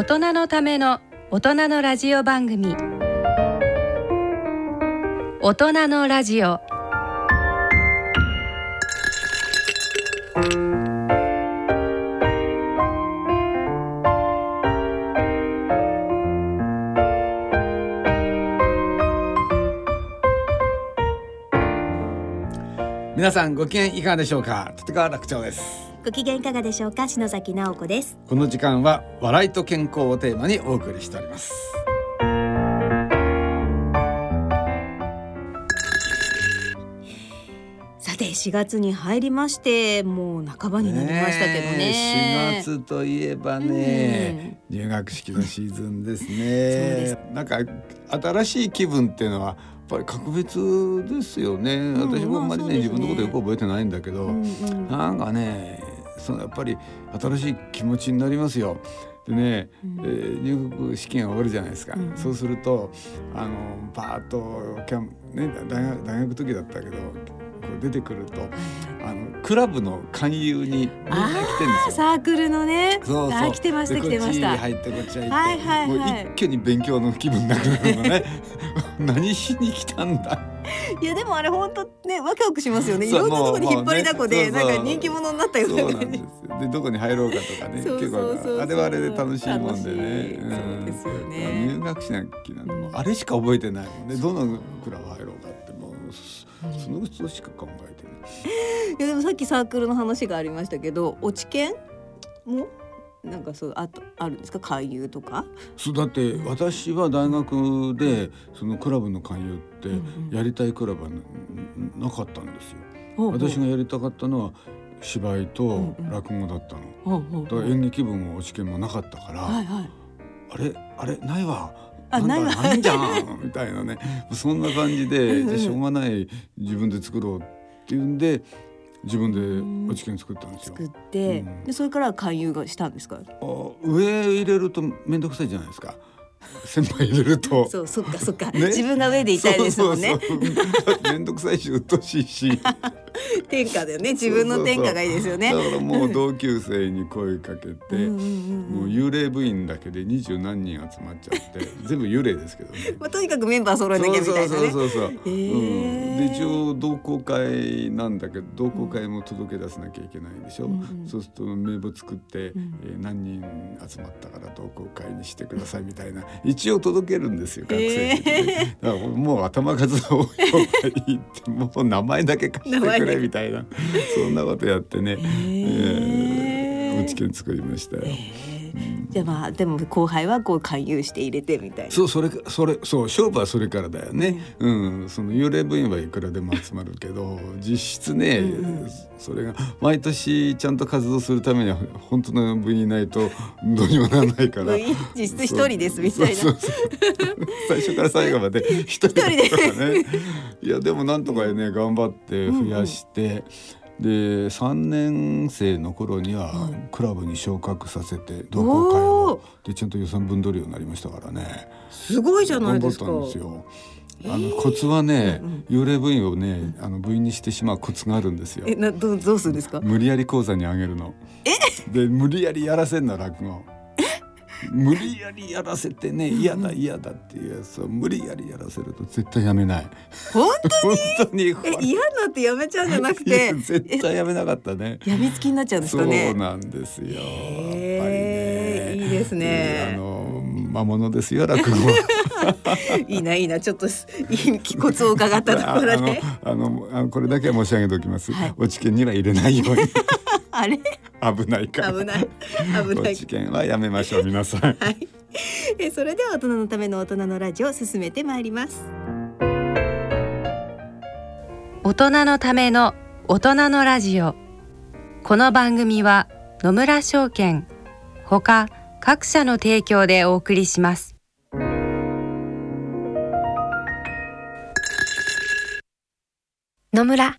大人のための大人のラジオ番組。大人のラジオ。皆さんご機嫌いかがでしょうか？立川楽長です。ご機嫌いかがでしょうか？篠崎直子です。この時間は笑いと健康をテーマにお送りしております。さて4月に入りましてもう半ばになりましたけどね。え4月といえばね、入学式のシーズンですね。なんか新しい気分っていうのはやっぱり格別ですよね、ん私もあんまりね,、まあね。自分のことよく覚えてないんだけど、うんうん。なんかねそのやっぱり新しい気持ちになりますよ。でね、うん。えー入学試験が終わるじゃないですか、うん。そうするとあのバーッとキャン、ね、大学大学の時だったけど出てくるとあのクラブの勧誘にみんな来てるんですよ。サークルのね。そうそう。あ来てましたで来てました。こっち入ってこっち入って、はいはいはい。もう一挙に勉強の気分になるのね 何しに来たんだ。いやでもあれ本当ねワクワクしますよね。いろんなところに引っ張りだこで、ねなんか人気者になったような感じ。でどこに入ろうかとかね結構あれはあれで楽しいもんでね。うですよね。入学式なんてもうあれしか覚えてないもんね。どのクラブ入ろうかそその人しか考えてない。いやでもさっきサークルの話がありましたけど落ち研も？なんかそうあとあるんですか？勧誘とか？そうだって私は大学でそのクラブの勧誘ってやりたいクラブはななかったんですよ。ほうほう。私がやりたかったのは芝居と落語だったの。ほうほうだから演劇部も落ち研もなかったから、はいはい。あれあれないわあないわ。ないじゃんみたいなね。そんな感じでじゃあしょうがない自分で作ろうっていうんで自分で落ち研作ったんですよ。作。って、うん。でそれから勧誘がしたんですか？あ上入れると面倒くさいじゃないですか先輩入れると。そうそっかそっか、ね。自分が上でいたいですもんね。面倒くさいし鬱陶しいし。天下だよね自分の天下がいいですよね。だからもう同級生に声かけて、うんうんうんうん。もう幽霊部員だけで二十何人集まっちゃって全部幽霊ですけどね。まあ、とにかくメンバー揃えなきゃみたいなね。そうそうそうそう、へー。うん、で一応同好会なんだけど同好会も届け出さなきゃいけないでしょ、うんうん。そうすると名簿作って、うん。えー何人集まったから同好会にしてくださいみたいな一応届けるんですよ学生に、ねだからもう頭数が多い。方がいいってもう名前だけ貸してくれみたいな。そんなことやってね、えー、落ち券作りましたよ。じゃあまあでも後輩はこう勧誘して入れてみたいな。そうそれそれそう勝負はそれからだよね、うん。その幽霊部員はいくらでも集まるけど実質ね、うんうん。それが毎年ちゃんと活動するためには本当の部員いないとどうにもならないから。実質一人ですみたいな。最初から最後まで一人だからね。いやでもなんとかね頑張って増やして、で3年生の頃にはクラブに昇格させて同好会をでちゃんと予算分取るようになりましたからね。すごいじゃないですか頑張ったんですよ。あのコツはね、幽霊部員をね、あの部員にしてしまうコツがあるんですよえ。などうどうするんですか？無理やり講座にあげるの。で無理やりやらせんの落語。無理やりやらせてね嫌だ嫌だっていうやつを無理やりやらせると絶対やめない。本本当にこ当え嫌になってやめちゃうんじゃなくて？絶対やめなかったね。やみつきになっちゃうんですそうかねなんですよ。やっぱりね。いいですねあの魔物ですよ落語は。いいないいなちょっとすいいコツを伺ったところであのあのこれだけは申し上げておきます。はい落ち券には入れないようにあれ？危ないから。危ない。危ない。落ち券はやめましょう皆さん。はい。えそれでは大人のための大人のラジオを進めてまいります。大人のための大人のラジオ。この番組は野村証券ほか各社の提供でお送りします。野村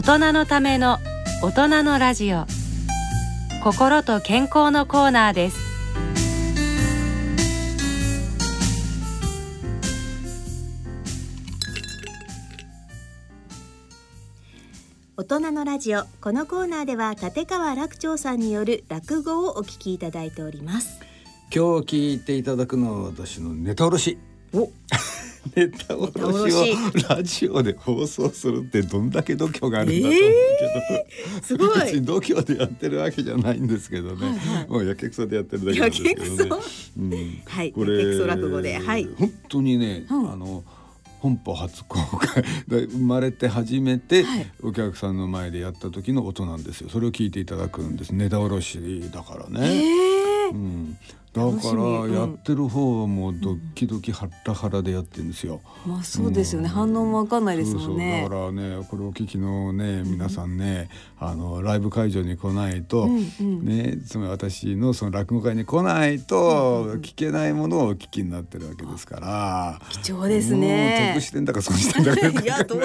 大人のための大人のラジオ。心と健康のコーナーです。大人のラジオ。このコーナーでは立川楽長さんによる落語をお聞きいただいております。今日聞いていただくのは私のネタおろし。お ネタおろしをラジオで放送するってどんだけ度胸があるんだと思うけど、すごい。別に度胸でやってるわけじゃないんですけどね、もうやけくそでやってるだけなんですけどね。うん、はいこれ落語で。はい。本当にね、うん。あの本邦初公開で生まれて初めてはい。お客さんの前でやった時の音なんですよ。それを聞いていただくんです。ネタおろしだからえね、ー。うん、だからうん。やってる方はもうドキドキハッラハラでやってるんですよ。まあそうですよね、反応もわかんないですもんね。そうそう。だからねこれをお聞きのね皆さんね、あのライブ会場に来ないと、うんうん。ねつまり私のその落語会に来ないと聞けないものをお聞きになってるわけですから。貴重ですね。得してんだか損してんだかい。やと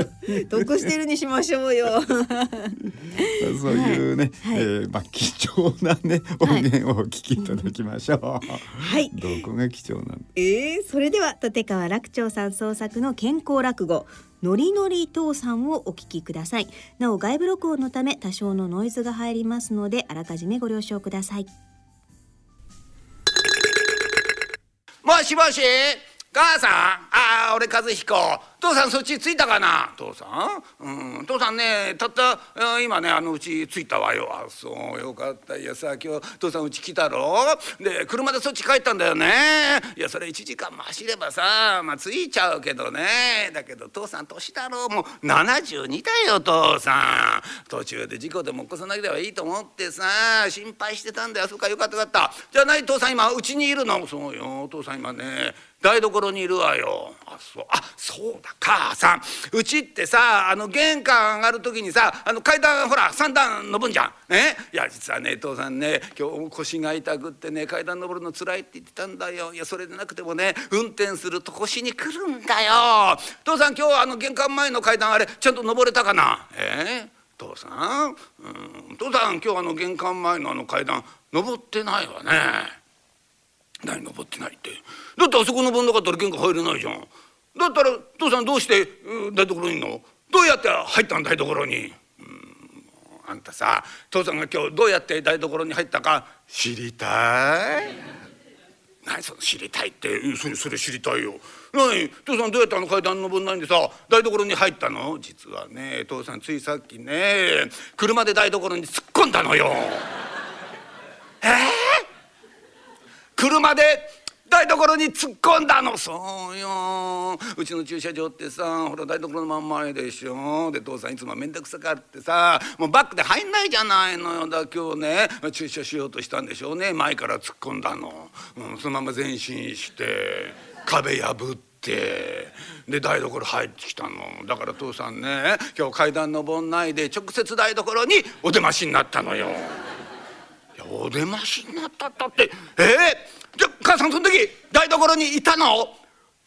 得してるにしましょうよ。そういうね、はい。えーまあ貴重なね音源をお聞きいただきましょう。はいどこが貴重なんだ？えー、それでは立川楽長さん創作の健康落語のりのり父さんをお聞きください。なお外部録音のため多少のノイズが入りますのであらかじめご了承ください。もしもし母さん。ああ俺和彦父さんそっち着いたかな？父さん？うん父さんねたった今ねあのうち着いたわよ。あそうよかった。いやさ今日父さんうち来たろ？で車でそっち帰ったんだよね。いやそれ1時間も走ればさまあ着いちゃうけどね。だけど父さん年だろう。もう72だよ父さん。途中で事故でも起こさなければいいと思ってさ心配してたんだよ。そうかよかったよかった。じゃあ何父さん今うちにいるの？そうよ父さん今ね。台所にいるわよ。あそう。あそうだ。母さん。うちってさあの玄関上がる時にさあの階段ほら3段登んじゃん。ね？いや実はね父さんね今日腰が痛くってね階段登るの辛いって言ってたんだよ。いやそれでなくてもね運転すると腰に来るんだよ。父さん今日あの玄関前の階段あれちゃんと登れたかな？え？父さん、うん、父さん今日あの玄関前のあの階段登ってないわね。何登ってないって。だってあそこ登んなかったら玄関入れないじゃん。だったら父さんどうして台所にいんの？どうやって入ったん台所に、うん、あんたさ父さんが今日どうやって台所に入ったか知りたい。何その知りたいって？それそれ知りたいよ。何？父さんどうやってあの階段登んないんでさ台所に入ったの？実はね父さんついさっきね車で台所に突っ込んだのよ。えー、車で台所に突っ込んだの。そうよ。うちの駐車場ってさほら台所の真ん前でしょ。で父さんいつも面倒くさがってさもうバックで入んないじゃないのよ。だ今日ね駐車しようとしたんでしょうね。前から突っ込んだの、うん、そのまま前進して壁破ってで台所入ってきたの。だから父さんね今日階段登んないで直接台所にお出ましになったのよ。いやお出ましになったったって。えー、じゃ母さんその時台所にいたの？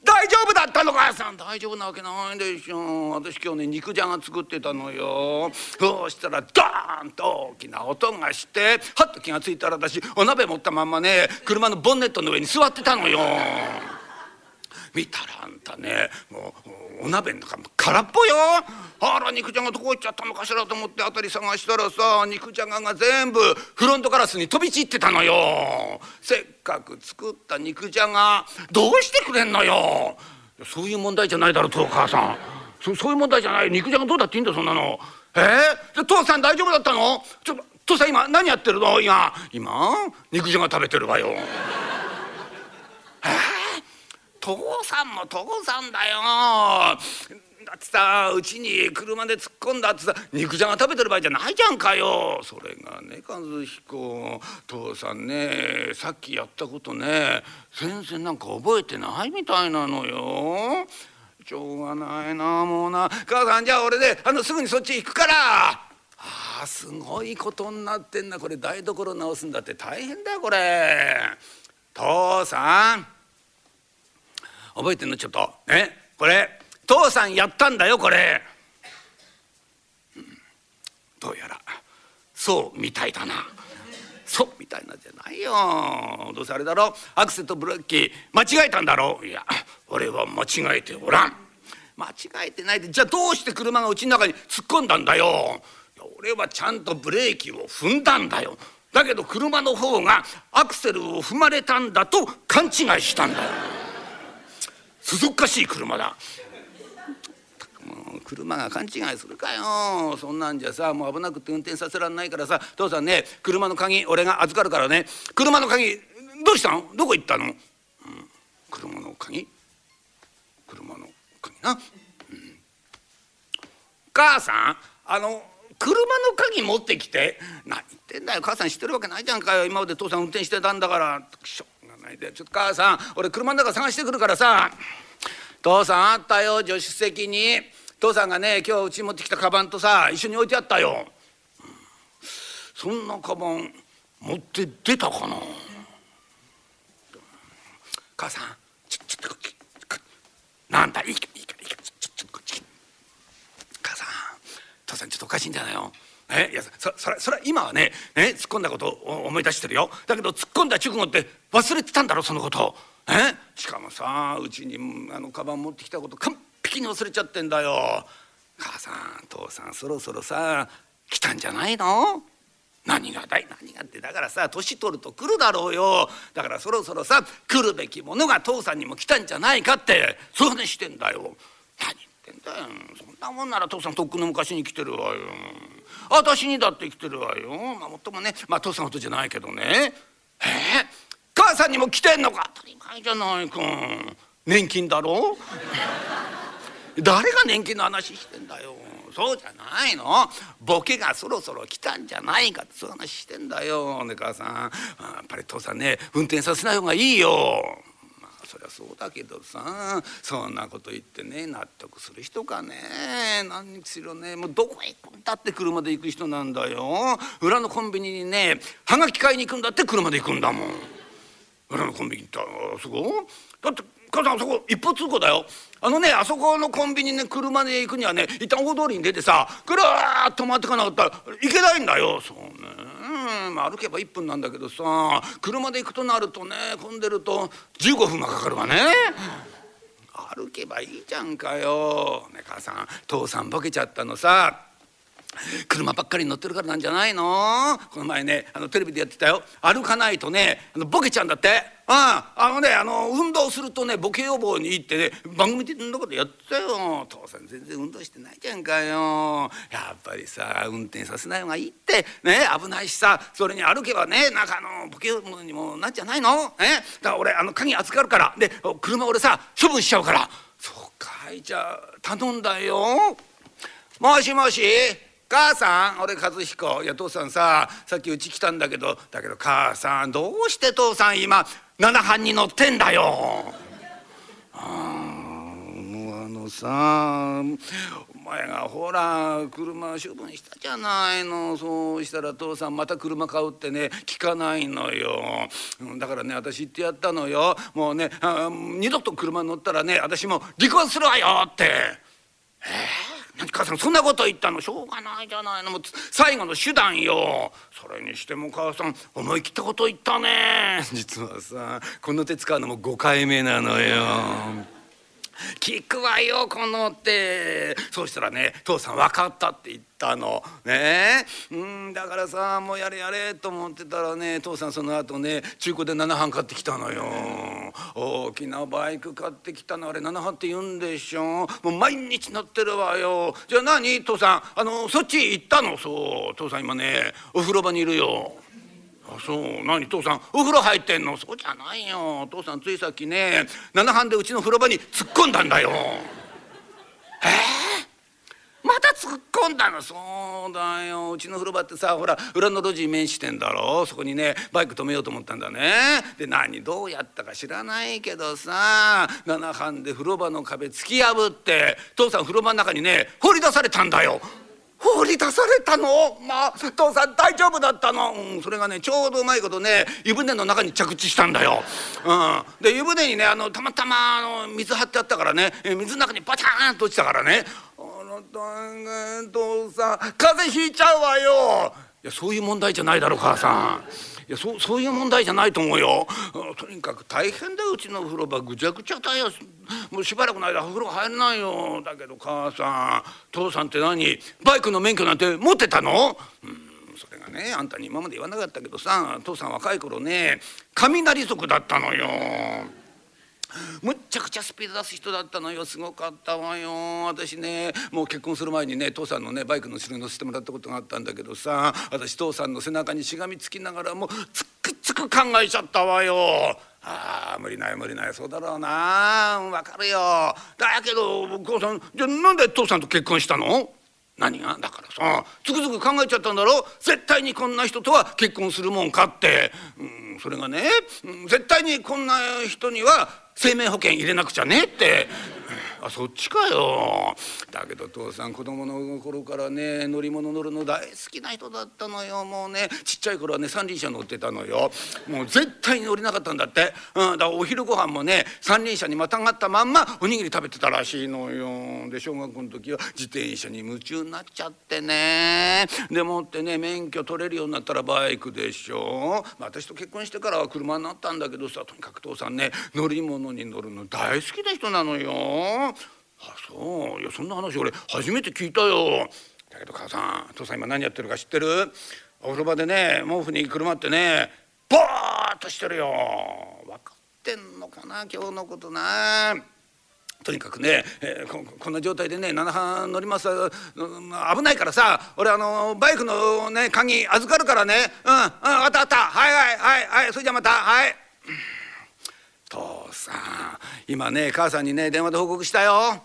大丈夫だったの母さん。大丈夫なわけないでしょ私今日ね肉じゃが作ってたのよ。そうしたらドーンと大きな音がしてはっと気が付いたら私お鍋持ったまんまね車のボンネットの上に座ってたのよ。見たらあんたねもうお鍋の中空っぽよ。あら肉じゃがどこ行っちゃったのかしらと思って辺り探したらさ肉じゃがが全部フロントガラスに飛び散ってたのよ。せっかく作った肉じゃがどうしてくれんのよ。そういう問題じゃないだろうとお母さん。そそういう問題じゃない。肉じゃがどうだっていいんだそんなの。え？ー、父さん大丈夫だったの？ちょっと父さん今何やってるの？今。今？肉じゃが食べてるわよ。え？父さんも父さんだよ。だってさうちに車で突っ込んだってさ肉じゃが食べてる場合じゃないじゃんかよそれがね和彦父さんねさっきやったことね全然なんか覚えてないみたいなのよしょうがないなもうな母さんじゃあ俺であのすぐにそっち行くからあすごいことになってんなこれ台所直すんだって大変だよこれ父さん覚えてんの？ちょっと。ねこれ？父さんやったんだよこれ、うん、どうやら。そうみたいだな。そうみたいなじゃないよ。どうせあれだろ。アクセとブレーキ間違えたんだろ。いや俺は間違えておらん。間違えてないでじゃあどうして車がうちの中に突っ込んだんだよ。俺はちゃんとブレーキを踏んだんだよ。だけど車の方がアクセルを踏まれたんだと勘違いしたんだよ。そそっかしい車だ。車が勘違いするかよ。そんなんじゃさもう危なくて運転させらんないからさ。父さんね車の鍵俺が預かるからね。車の鍵どうしたのどこ行ったの、うん、車の鍵？車の鍵な、うん、母さんあの車の鍵持ってきて。何言ってんだよ。母さん知ってるわけないじゃんかよ。今まで父さん運転してたんだから。しょ。いでちょっと母さん俺車の中探してくるからさ。父さんあったよ助手席に。父さんがね今日うち持ってきたカバンとさ一緒に置いてあったよ、そんなカバン持って出たかな、母さんちょちょっとこっち。なんだいいかいいかいいかちょちょっとこっち。母さん父さんちょっとおかしいんじゃないの？えいやそそれそれ今はねね突っ込んだことを思い出してるよ。だけど突っ込んだ直後って忘れてたんだろそのこと。えしかもさうちにあのカバン持ってきたこと完璧に忘れちゃってんだよ。母さん父さんそろそろさ来たんじゃないの？何がだい？何がってだからさ年取ると来るだろうよ。だからそろそろさ来るべきものが父さんにも来たんじゃないかってそういう話してんだよ。何言ってんだよ。そんなもんなら父さんとっくの昔に来てるわよ。私にだって来てるわよ。まあもっともねまあ父さんのことじゃないけどね。えー、母さんにも来てんのか。当たり前じゃないか。年金だろ？誰が年金の話してんだよ。そうじゃないの。ボケがそろそろ来たんじゃないか。ってそういう話してんだよ。ね母さん。やっぱり父さんね運転させない方がいいよ。そりゃそうだけどさそんなこと言ってね納得する人かね何にしろねもうどこへ行くんだって車で行く人なんだよ。裏のコンビニにねはがき買いに行くんだって車で行くんだもん。裏のコンビニ行ったらすごだって母さんあそこ一歩通行だよ。あのねあそこのコンビニね車で行くにはね一旦大通りに出てさぐるーっと回ってかなかったらいけないんだよ。そうね。歩けば1分なんだけどさ車で行くとなるとね混んでると15分はかかるわね。歩けばいいじゃんかよ。ね母さん父さんボケちゃったのさ。車ばっかり乗ってるからなんじゃないの？この前ねあのテレビでやってたよ。歩かないとねあのボケちゃうんだって。ああのねあの運動するとねボケ予防にいいってね番組でそんなことやってたよ。父さん全然運動してないじゃんかよ。やっぱりさ運転させない方がいいってね危ないしさそれに歩けばねなんかあのボケ予防にもなっちゃないの？えだから俺あの鍵預かるからで車俺さ処分しちゃうから。そうかいじゃあ頼んだよ。もしもし母さん俺和彦いや父さんささっきうち来たんだけどだけど母さんどうして父さん今七班に乗ってんだよ。あもうあのさお前がほら車処分したじゃないのそうしたら父さんまた車買うってね聞かないのよだからね私言ってやったのよもうね二度と車乗ったらね私も離婚するわよって。えー何母さんそんなこと言ったの？しょうがないじゃないの。もう最後の手段よ。それにしても母さん思い切ったこと言ったね。実はさこの手使うのも5回目なのよ。聞くわよこのってそうしたらね父さん分かったって言ったの。ね。うんだからさもうやれやれと思ってたらね父さんその後ね中古で7班買ってきたのよ。大きなバイク買ってきたの。あれ7班って言うんでしょ？もう毎日乗ってるわよ。じゃあ何父さん？あのそっち行ったの？そう父さん今ねお風呂場にいるよ。あそう。何？父さんお風呂入ってんの？そうじゃないよ。父さんついさっきね七班でうちの風呂場に突っ込んだんだよ。え？ー、また突っ込んだの？そうだよ。うちの風呂場ってさほら裏の路地に面してんだろ？そこにねバイク止めようと思ったんだね。で何？どうやったか知らないけどさ七班で風呂場の壁突き破って父さん風呂場の中にね放り出されたんだよ。放り出されたの。まあ父さん大丈夫だったの、うん、それがねちょうどうまいことね湯船の中に着地したんだよ、うん、で湯船にねあのたまたまあの水張ってあったからね水の中にバチャーンと落ちたからね「あなた父さん風邪ひいちゃうわよ」いやそういう問題じゃないだろ母さん。いやそそういう問題じゃないと思うよ。とにかく大変だよ。うちの風呂場ぐちゃぐちゃだよ。もうしばらくの間風呂入れないよ。だけど母さん父さんって何？バイクの免許なんて持ってたの、うんそれがねあんたに今まで言わなかったけどさ父さん若い頃ね雷族だったのよ。むっちゃくちゃスピード出す人だったのよ。すごかったわよ。私ねもう結婚する前にね父さんのねバイクの後ろに乗せてもらったことがあったんだけどさ私父さんの背中にしがみつきながらもうつくつく考えちゃったわよ。ああ無理ない無理ない。そうだろうな。わかるよ。だけど母さんじゃあなんで父さんと結婚したの？何が？だからさつくづく考えちゃったんだろ？絶対にこんな人とは結婚するもんかって、うん、それがね、うん、絶対にこんな人には生命保険入れなくちゃねって。あそっちかよ。だけど父さん子供の頃からね乗り物乗るの大好きな人だったのよ。もうねちっちゃい頃はね三輪車乗ってたのよ。もう絶対に乗れなかったんだって、うん、だからお昼ご飯もね三輪車にまたがったまんまおにぎり食べてたらしいのよ。で小学校の時は自転車に夢中になっちゃってね。でもってね免許取れるようになったらバイクでしょ、まあ、私と結婚してからは車になったんだけどさとにかく父さんね乗り物に乗るの大好きな人なのよ。あそう。いやそんな話俺初めて聞いたよ。だけど母さん父さん今何やってるか知ってる？お風呂場でね毛布に車ってねボーっとしてるよ。分かってんのかな今日のことな。とにかくね、えー、ここんな状態でね7班乗ります、うん、危ないからさ俺あのバイクのね鍵預かるからね。うんうんあったあった。はいはいはいはい。それじゃまた。はい。父さん。今ね母さんにね電話で報告したよ、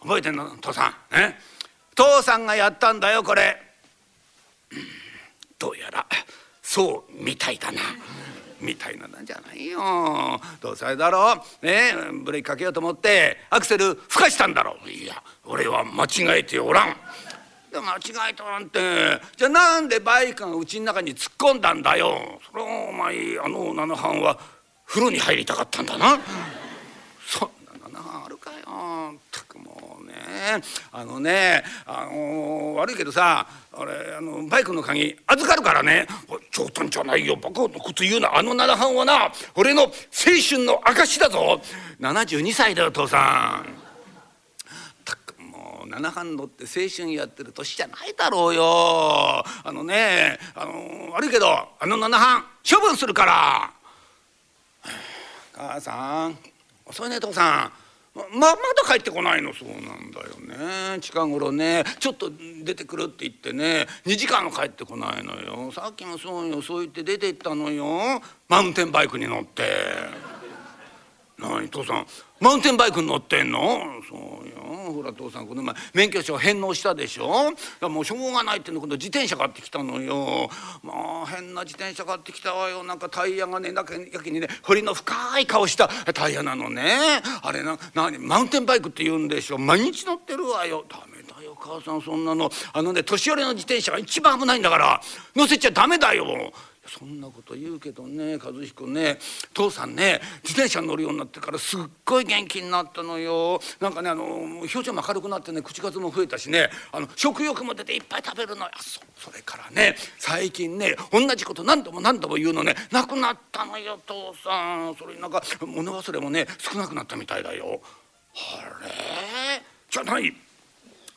覚えてんの？父さん。ね父さんがやったんだよこれ。どうやらそうみたいだな。みたいななんじゃないよ。どうせだろう？ねブレーキかけようと思ってアクセルふかしたんだろう。いや俺は間違えておらん。間違えたなんて。じゃあなんでバイクがうちの中に突っ込んだんだよ。それはお前あの七班は風呂に入りたかったんだな。そんなのあるかよ。たくもうね。あのねあの悪いけどさあれあのバイクの鍵預かるからね。冗談じゃないよ。バカなこと言うな。あの七班はな俺の青春の証だぞ。72歳だよ父さん。七班乗って青春やってる年じゃないだろうよ。あのねあの悪いけどあの七班処分するから。母さん遅いね父さん。ままだ帰ってこないの？そうなんだよね。近頃ね。ちょっと出てくるって言ってね。2時間も帰ってこないのよ。さっきもそうよ。そう言って出て行ったのよ。マウンテンバイクに乗って。何父さん。マウンテンバイクに乗ってんの？そうよ。ほら父さんこの前免許証返納したでしょ？もうしょうがないっての今度自転車買ってきたのよ。まあ変な自転車買ってきたわよ。なんかタイヤがねなやけにね彫りの深い顔したタイヤなのね。あれな何マウンテンバイクって言うんでしょ？毎日乗ってるわよ。ダメだよ母さんそんなの。あのね年寄りの自転車が一番危ないんだから乗せちゃダメだよ。そんなこと言うけどね和彦ね。父さんね自転車乗るようになってからすっごい元気になったのよ。なんかねあの表情も明るくなってね口数も増えたしね。あの食欲も出ていっぱい食べるのよ。そそれからね最近ね同じこと何度も何度も言うのね。なくなったのよ父さん。それになんか物忘れもね少なくなったみたいだよ。あれ？じゃあ何ひ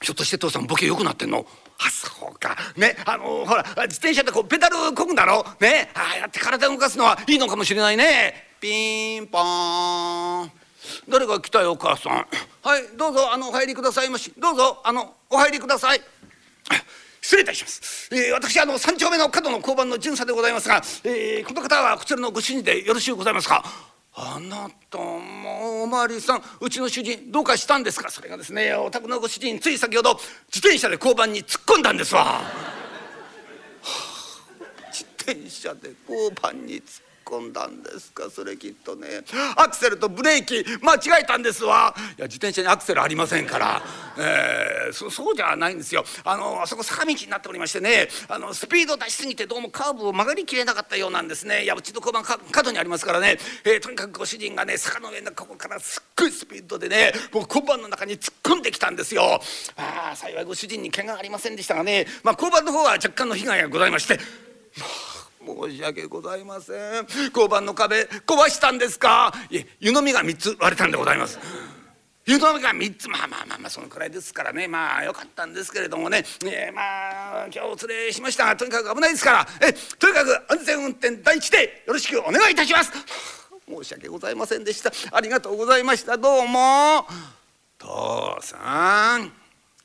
ょっとして父さんボケ良くなってんの？あそう。か。ね。あのほら自転車ってこうペダルこぐんだろ。ね。ああやって体動かすのはいいのかもしれないね。ピンポーン。誰が来たよお母さん。はいどうぞあのお入りくださいまし。どうぞあのお入りください。失礼いたします、えー、私あの三丁目の角の交番の巡査でございますが、えー、この方はこちらのご主人でよろしゅうございますか。あなたもおまわりさんうちの主人どうかしたんですか？それがですねお宅のご主人つい先ほど自転車で交番に突っ込んだんですわ、はあ、自転車で交番に突っ込んだんですか？それきっとね。アクセルとブレーキ間違えたんですわ。いや自転車にアクセルありませんから、えー、そそうじゃないんですよ。あのあそこ坂道になっておりましてね。あのスピード出しすぎてどうもカーブを曲がりきれなかったようなんですね。いやうちの交番角にありますからね、えー、とにかくご主人がね坂の上のここからすっごいスピードでねもう交番の中に突っ込んできたんですよ。ああ幸いご主人に怪我ありませんでしたがね。まあ交番の方は若干の被害がございまして、申し訳ございません。交番の壁壊したんですか？いえ湯飲みが3つ割れたんでございます。湯飲みが3つまあまあまあまあそのくらいですからね。まあよかったんですけれどもね、えー、まあ今日お連れしました。がとにかく危ないですから。えとにかく安全運転第一でよろしくお願いいたします。申し訳ございませんでした。ありがとうございました。どうも。父さん。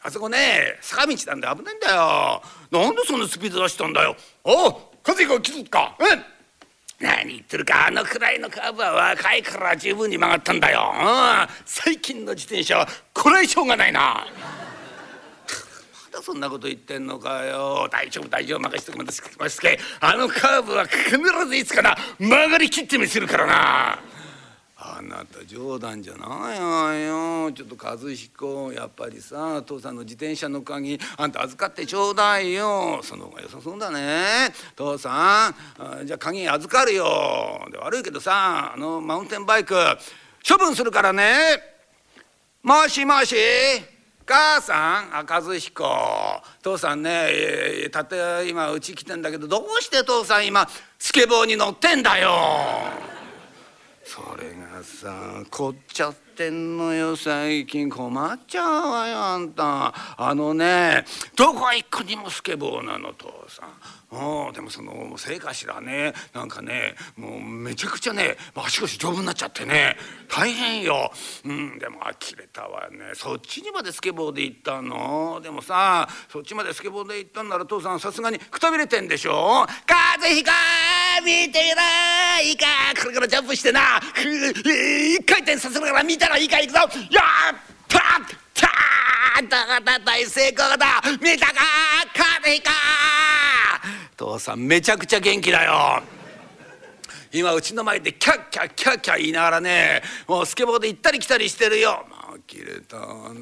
あそこね坂道なんで危ないんだよ。なんでそんなスピード出したんだよ。おう和彦気づくか。うん。何言ってるかあのくらいのカーブは若いから十分に曲がったんだよ、うん、最近の自転車はこれ以上がないな。まだそんなこと言ってんのかよ。大丈夫大丈夫。任せてくださいあのカーブは必ずいつかな曲がりきってみせるからなあなた冗談じゃないよ。ちょっと和彦やっぱりさ父さんの自転車の鍵あんた預かってちょうだいよ。その方が良さそうだね。父さんじゃあ鍵預かるよ。で悪いけどさあのマウンテンバイク処分するからね。もしもし母さん赤和彦父さんねたって今うち来てんだけどどうして父さん今スケボーに乗ってんだよ。それがさ凝っちゃってんのよ最近。困っちゃうわよあんた。あのねどこ行くにもスケボーなの父さん。おでもそのせいかしらねなんかねもうめちゃくちゃね足腰丈夫になっちゃってね大変よ、うん、でも呆れたわね。そっちにまでスケボーで行ったの？でもさそっちまでスケボーで行ったんなら父さんさすがにくたびれてんでしょ？風邪ひか見てみろいいかこれからジャンプしてな一回転させながら見たらいいかいくぞ。やったっただだ大成功だ。見たか風邪ひか父さんめちゃくちゃ元気だよ。今うちの前でキャッキャッキャッキャ言いながらねもうスケボーで行ったり来たりしてるよ。まあ切れたわね。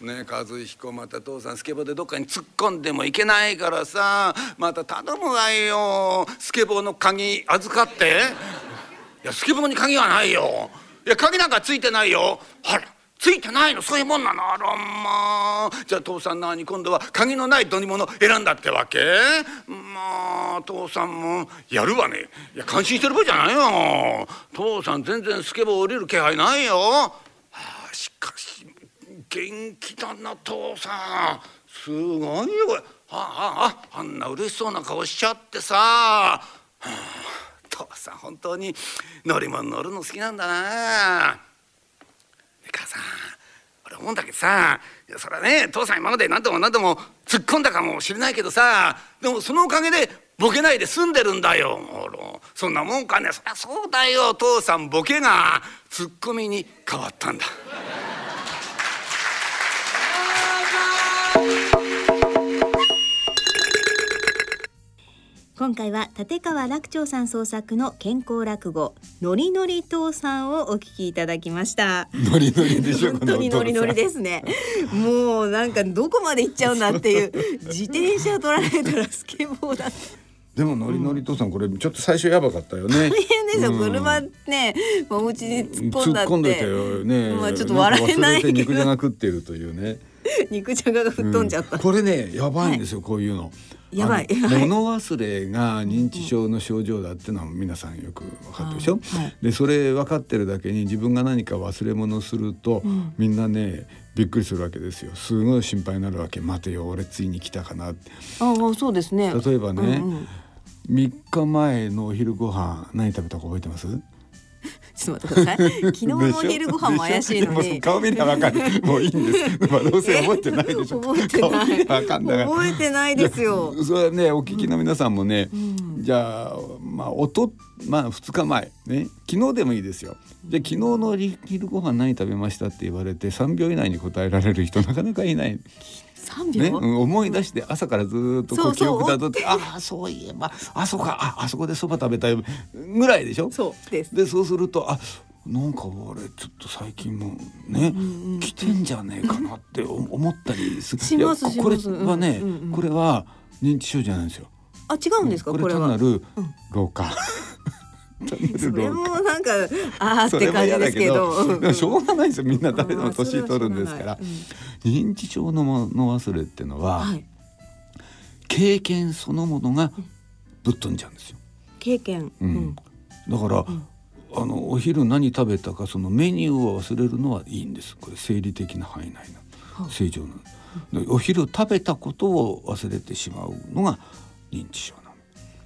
ね和彦また父さんスケボーでどっかに突っ込んでもいけないからさ。また頼むわよ。スケボーの鍵預かって。いやスケボーに鍵はないよ。いや鍵なんかついてないよ。あら。ついてないのそういうもんなの。あらまあ。じゃあ父さん何今度は鍵のない乗り物選んだってわけ？まあ父さんもやるわね。いや感心してる場合じゃないよ。父さん全然スケボー降りる気配ないよ、はあ、しかし元気だな父さん。すごいよこれ。ああああんな嬉しそうな顔しちゃってさ、はあ、父さん本当に乗り物乗るの好きなんだな。母さ俺思うんだけどさいやそれはね父さん今まで何度も何度も突っ込んだかもしれないけどさでもそのおかげでボケないで済んでるんだよ。そんなもんかね。そりゃそうだよ。父さんボケがツッコミに変わったんだ。今回は立川楽長さん創作の健康落語のりのり父さんをお聞きいただきました。ノリノリでしょ本当にノリノリですね。もうなんかどこまで行っちゃうんだっていう自転車取られたらスケボーだ。でもノリノリ父さんこれちょっと最初やばかったよね。大変ですよ、うん。車ねお家に突っ込んだって。突っ込んでたよね。まあちょっと笑えないんか忘れて肉じゃが食ってるというね。肉じゃがが吹っ飛んじゃった、うん。これねやばいんですよ、こういうの。やばい。物忘れが認知症の症状だってのは皆さんよく分かってるでしょ、はい。でそれ分かってるだけに自分が何か忘れ物すると、ん。みんなねびっくりするわけですよ。すごい心配になるわけ。待てよ俺ついに来たかなああそうですね。例えばね、うんうん。3日前のお昼ご飯何食べたか覚えてます？ちょっと待ってください。昨日のお昼ご飯も怪しいのに顔見りゃ分かるもういいんです、まあ、どうせ覚えてないでしょ？覚えてない覚えてないですよそれはねお聞きの皆さんもね、んじゃあまあおとまあ2日前ね昨日でもいいですよじゃあ昨日の昼ご飯何食べましたって言われて3秒以内に答えられる人なかなかいない、3秒、ねうん思い出して朝からずーっとこそう。う記憶たどってああそういえばあそうかああそこでそば食べたいぐらいでしょ？そうです。でそうするとあなんか俺ちょっと最近もね、来てんじゃねえかなって 思ったりする。しますこれはね、うんうんうん。これは認知症じゃないんですよ。あ違うんですか、これは。単なる老化。単なそれ。もなんかあーって感じですけど。ど、でもしょうがないですよ。みんな誰でも年取るんですから。うがない。認知症のもの忘れっていうのは、はい。経験そのものがぶっ飛んじゃうんですよ。経験、うん。だから、あのお昼何食べたかそのメニューを忘れるのはいいんです。これ生理的な範囲内の正常な。お昼食べたことを忘れてしまうのが認知症なの。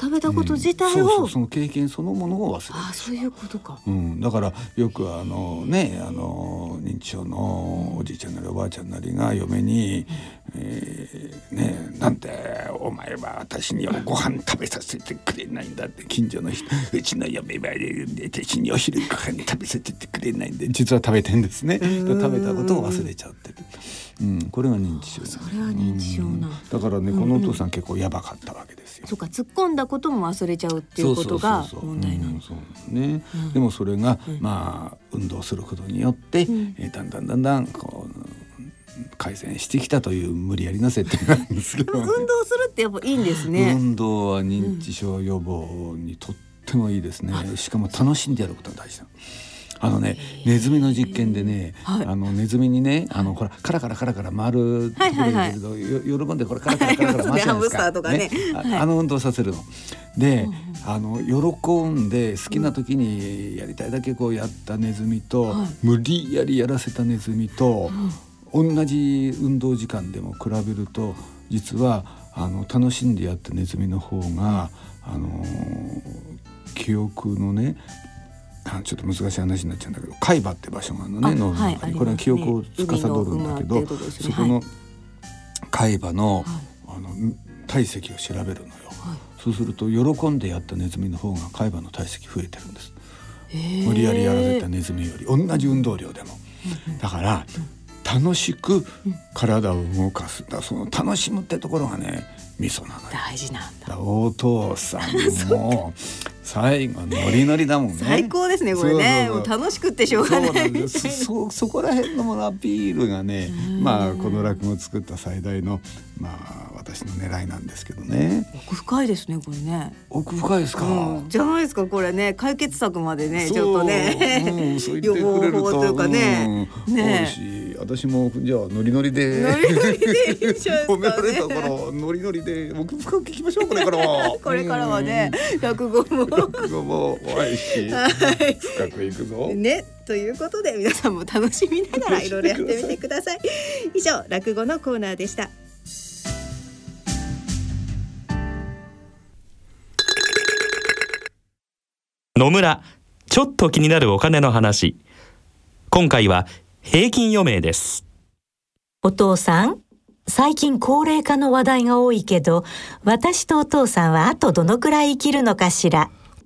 食べたこと自体を、うんそうそうその経験そのものを忘れてああそういうことか。うん、だからよくあのねあの認知症のおじいちゃんなりおばあちゃんなりが嫁に「えーねなんでお前は私にご飯食べさせてくれないんだ」って近所の人うちの嫁は私にお昼ご飯食べさせてくれないんで実は食べてんですね。で食べたことを忘れちゃってる、うん、これが認知症。それは認知症な。うん。だからねこのお父さん結構やばかったわけですよ。そうか突っ込んだことも忘れちゃうっていうことがそうそうそうそう。問題なのうんそうね、でもそれが、まあ運動することによって、えーだんだんだんだんこう改善してきたという無理やりな設定なんですけど、で も運動するってやっぱいいんですね、運動は認知症予防にとってもいいですね、しかも楽しんでやることが大事なのあのねネズミの実験でね、はい。あのネズミにねあのほらカラカラカラカラ回るところにいるけど、よ喜んでこれカラカラカラカラ回すじゃないですか、ね。あの運動させるの。で、あの喜んで好きな時にやりたいだけこうやったネズミと、はい。無理やりやらせたネズミと、同じ運動時間でも比べると実はあの楽しんでやったネズミの方が、あのー記憶のねあちょっと難しい話になっちゃうんだけど海馬って場所があるのねあ脳の中に、これは記憶を司るんだけど、ね。そこの海馬の,、はい。あの体積を調べるのよ、そうすると喜んでやったネズミの方が海馬の体積増えてるんです。無理やりやらせたネズミより。同じ運動量でも、だから楽しく体を動かす。だその楽しむってところがねミソなのよ。大事なんだ。お父さんも 最後ノリノリだもんね。最高ですねこれね。もう楽しくってしょうがないんです。そそこら辺のものアピールがねまあこの落語を作った最大のまあ私の狙いなんですけどね。奥深いですねこれね。奥深いですか、うん、じゃないですかこれね。解決策までねちょっとね、う。ん、予防法というかね、うん、ね私もじゃあノリノリで。ノリノリでいいじゃない褒められたからノリノリで。奥深く聞きましょうこれからは。これからはね落語も。うん落語も怖い。しはい。深くいくぞ。ねということで皆さんも楽しみながら いろいろやってみてください。以上落語のコーナーでした。野村ちょっと気になるお金の話。今回は平均余命ですお父さん、最近高齢化の話題が多いけど、私とお父さんはあとどのくらい生きるのかしら？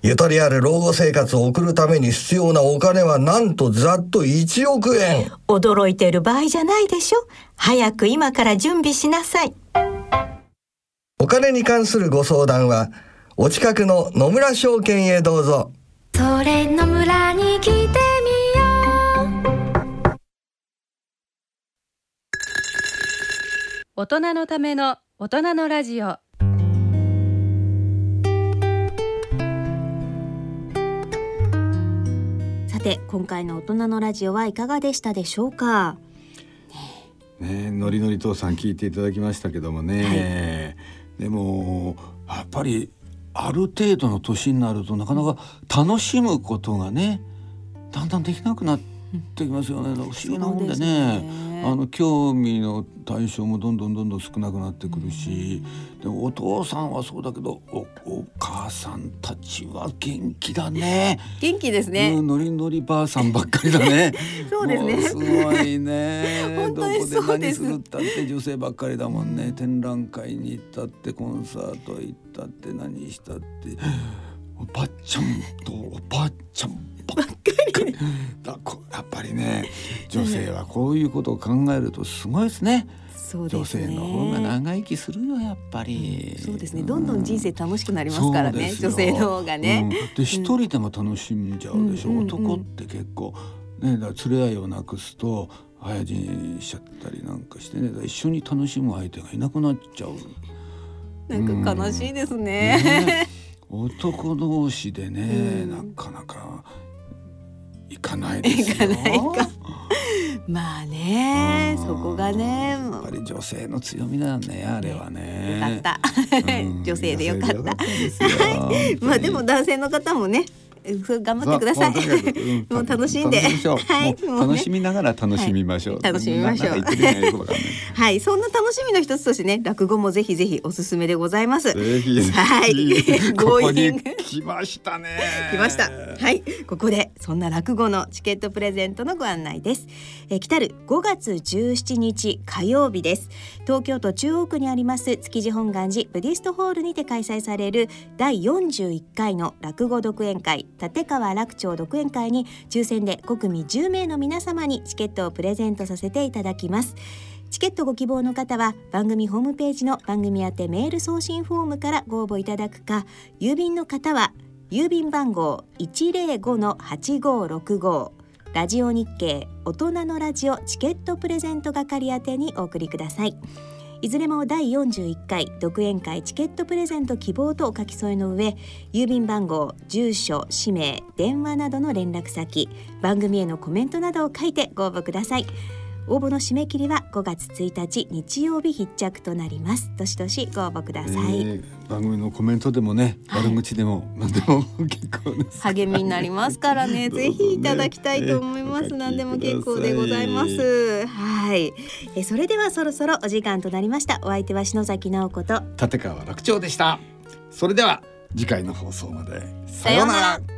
ゆとりある老後生活を送るために必要なお金はなんとざっと1億円。驚いてる場合じゃないでしょ。早く今から準備しなさい。お金に関するご相談はお近くの野村証券へどうぞ。それ野村に来てみよう。大人のための大人のラジオさて今回の大人のラジオはいかがでしたでしょうか？ねのりのり父さん聞いていただきましたけどもね、でもやっぱりある程度の年になるとなかなか楽しむことがねだんだんできなくなってきますよね、不思議なもんでね。あの興味の対象もどんどんどんどん少なくなってくるし、でもお父さんはそうだけどおお母さんたちは元気だね。元気ですうねん、ノリノリばあさんばっかりだね。そうですねすごいね。本当にどこそうですで何するったって女性ばっかりだもんね。展覧会に行ったってコンサート行ったって何したって。おばっちゃんとおばあちゃんばっかり。だこやっぱりね女性はこういうことを考えるとすごいですね。女そうですね。性の方が長生きするよやっぱり。そうですね。どんどん人生楽しくなりますからね女性の方がね、うん。で一人でも楽しんじゃうでしょ、うんうんうん。男って結構ねだ連れ合いをなくすと早死にしちゃったりなんかしてね。一緒に楽しむ相手がいなくなっちゃう。なんか悲しいですね。ね。男同士でね、うん。なかなか行かないですよ。行かないか。まあねうん。そこがねやっぱり女性の強みだねあれはね。よかった。うん。女性でよかった。女性でよですよ。まあでも男性の方もね頑張ってください。そうもう楽しんで はい楽しみながら楽しみましょう。はい楽しみましょうはい、そんな楽しみの一つとしてね、落語もぜひぜひおすすめでございます。はい ここに Going 来ましたね。来ました。はい、ここでそんな落語のチケットプレゼントのご案内です。えー来たる5月17日火曜日です。東京都中央区にあります築地本願寺ブディストホールにて開催される第41回の落語独演会立川楽町独演会に抽選で5組10名の皆様にチケットをプレゼントさせていただきます。チケットご希望の方は番組ホームページの番組宛てメール送信フォームからご応募いただくか郵便の方は郵便番号105-8565ラジオ日経大人のラジオチケットプレゼント係宛てにお送りくださいいずれも第41回独演会チケットプレゼント希望とお書き添えの上郵便番号住所氏名電話などの連絡先番組へのコメントなどを書いてご応募ください。応募の締め切りは5月1日日曜日必着となります。どしどしご応募ください、えー番組のコメントでもね、悪口でも何でも結構です。励みになりますからね。ね ぜひいただきたいと思います、ね何でも結構でございます。はい。えそれではそろそろお時間となりました。お相手は篠崎直子と立川楽長でした。それでは次回の放送まで。さようなら